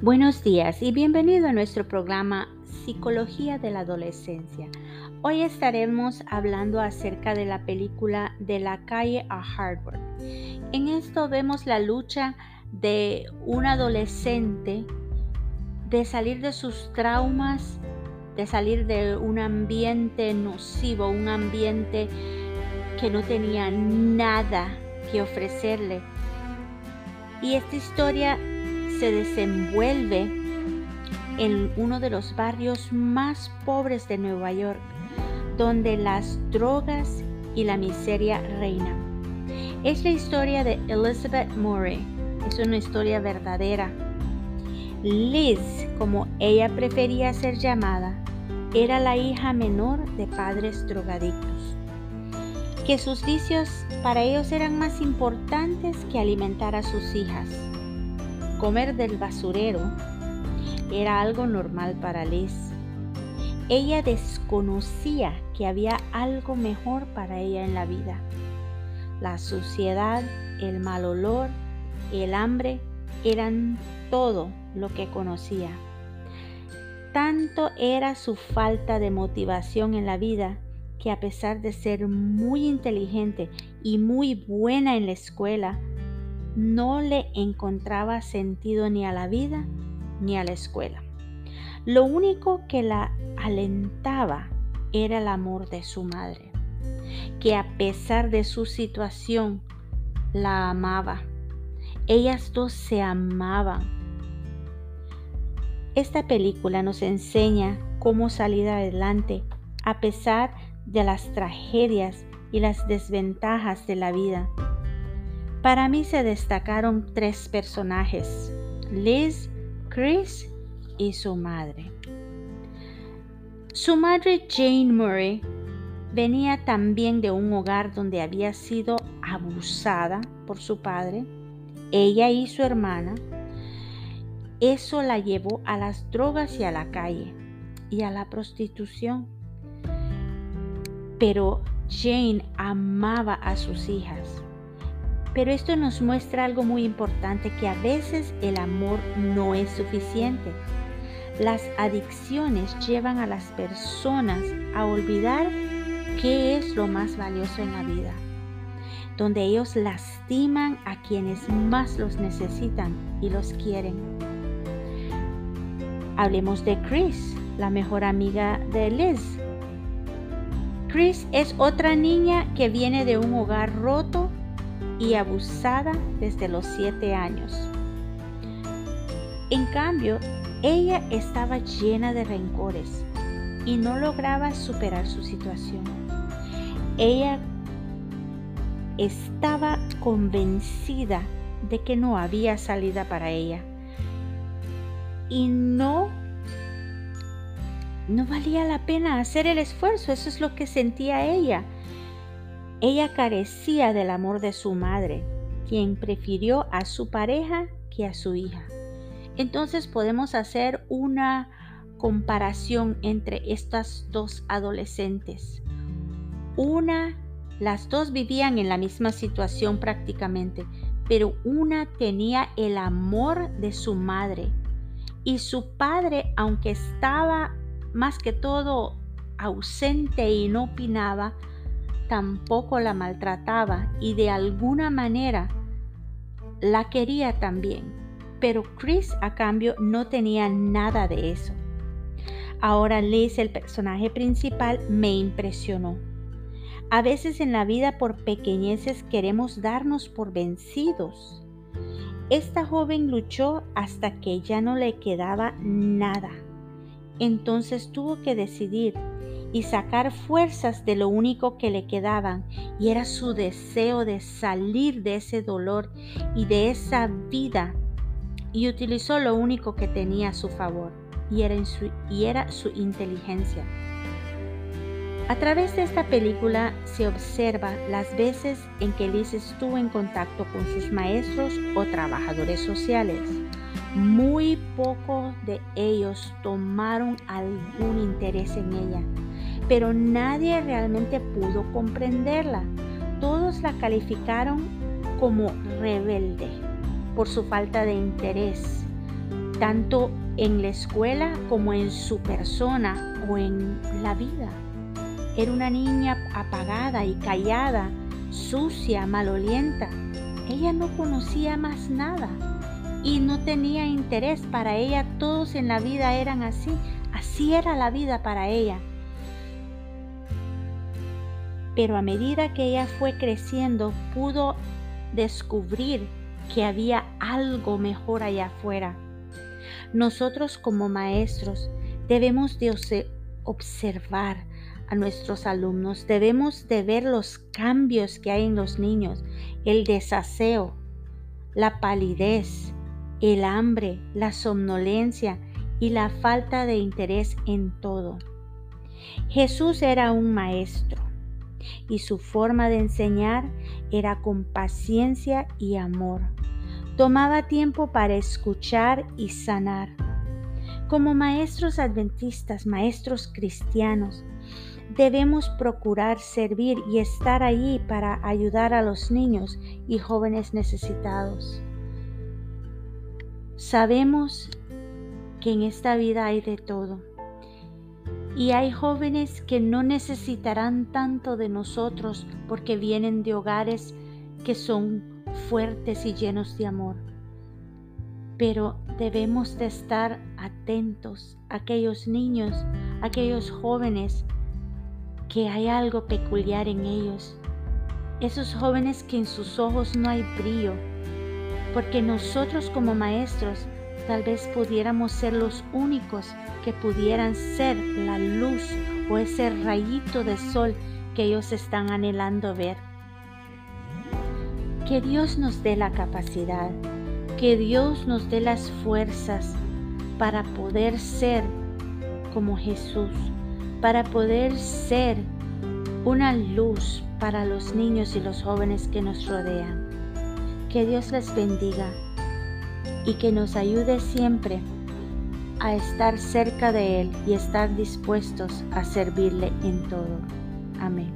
Buenos días y bienvenido a nuestro programa Psicología de la Adolescencia. Hoy estaremos hablando acerca de la película De la calle a Harvard. En esto vemos la lucha de un adolescente de salir de sus traumas, de salir de un ambiente nocivo, un ambiente que no tenía nada que ofrecerle. Y esta historia se desenvuelve en uno de los barrios más pobres de Nueva York, donde las drogas y la miseria reinan. Es la historia de Elizabeth Murray. Es una historia verdadera. Liz, como ella prefería ser llamada, era la hija menor de padres drogadictos que sus vicios para ellos eran más importantes que alimentar a sus hijas. Comer del basurero era algo normal para Liz. Ella desconocía que había algo mejor para ella en la vida. La suciedad, el mal olor, el hambre eran todo lo que conocía. Tanto era su falta de motivación en la vida que a pesar de ser muy inteligente y muy buena en la escuela, no le encontraba sentido ni a la vida ni a la escuela. Lo único que la alentaba era el amor de su madre, que a pesar de su situación, la amaba. Ellas dos se amaban. Esta película nos enseña cómo salir adelante a pesar de las tragedias y las desventajas de la vida. Para mí se destacaron tres personajes, Liz, Chris y su madre. Su madre Jane Murray venía también de un hogar donde había sido abusada por su padre, ella y su hermana. Eso la llevó a las drogas y a la calle y a la prostitución pero Jane amaba a sus hijas. Pero esto nos muestra algo muy importante, que a veces el amor no es suficiente. Las adicciones llevan a las personas a olvidar qué es lo más valioso en la vida, donde ellos lastiman a quienes más los necesitan y los quieren. Hablemos de Chris, la mejor amiga de Liz, Chris es otra niña que viene de un hogar roto y abusada desde los siete años. En cambio, ella estaba llena de rencores y no lograba superar su situación. Ella estaba convencida de que no había salida para ella y no no valía la pena hacer el esfuerzo, eso es lo que sentía ella. Ella carecía del amor de su madre, quien prefirió a su pareja que a su hija. Entonces podemos hacer una comparación entre estas dos adolescentes. Una, las dos vivían en la misma situación prácticamente, pero una tenía el amor de su madre y su padre, aunque estaba más que todo ausente y no opinaba, tampoco la maltrataba y de alguna manera la quería también. Pero Chris a cambio no tenía nada de eso. Ahora Liz, el personaje principal, me impresionó. A veces en la vida por pequeñeces queremos darnos por vencidos. Esta joven luchó hasta que ya no le quedaba nada entonces tuvo que decidir y sacar fuerzas de lo único que le quedaban y era su deseo de salir de ese dolor y de esa vida y utilizó lo único que tenía a su favor y era, su, y era su inteligencia. A través de esta película se observa las veces en que Liz estuvo en contacto con sus maestros o trabajadores sociales muy pocos de ellos tomaron algún interés en ella, pero nadie realmente pudo comprenderla. Todos la calificaron como rebelde por su falta de interés, tanto en la escuela como en su persona o en la vida. Era una niña apagada y callada, sucia, malolienta. Ella no conocía más nada y no tenía interés para ella. Todos en la vida eran así. Así era la vida para ella. Pero a medida que ella fue creciendo, pudo descubrir que había algo mejor allá afuera. Nosotros como maestros debemos de observar a nuestros alumnos, debemos de ver los cambios que hay en los niños, el desaseo, la palidez, el hambre, la somnolencia y la falta de interés en todo. Jesús era un maestro y su forma de enseñar era con paciencia y amor. Tomaba tiempo para escuchar y sanar. Como maestros adventistas, maestros cristianos, debemos procurar servir y estar allí para ayudar a los niños y jóvenes necesitados. Sabemos que en esta vida hay de todo y hay jóvenes que no necesitarán tanto de nosotros porque vienen de hogares que son fuertes y llenos de amor. Pero debemos de estar atentos a aquellos niños, a aquellos jóvenes, que hay algo peculiar en ellos. Esos jóvenes que en sus ojos no hay brillo, porque nosotros como maestros tal vez pudiéramos ser los únicos que pudieran ser la luz o ese rayito de sol que ellos están anhelando ver. Que Dios nos dé la capacidad, que Dios nos dé las fuerzas para poder ser como Jesús, para poder ser una luz para los niños y los jóvenes que nos rodean. Que Dios les bendiga y que nos ayude siempre a estar cerca de Él y estar dispuestos a servirle en todo. Amén.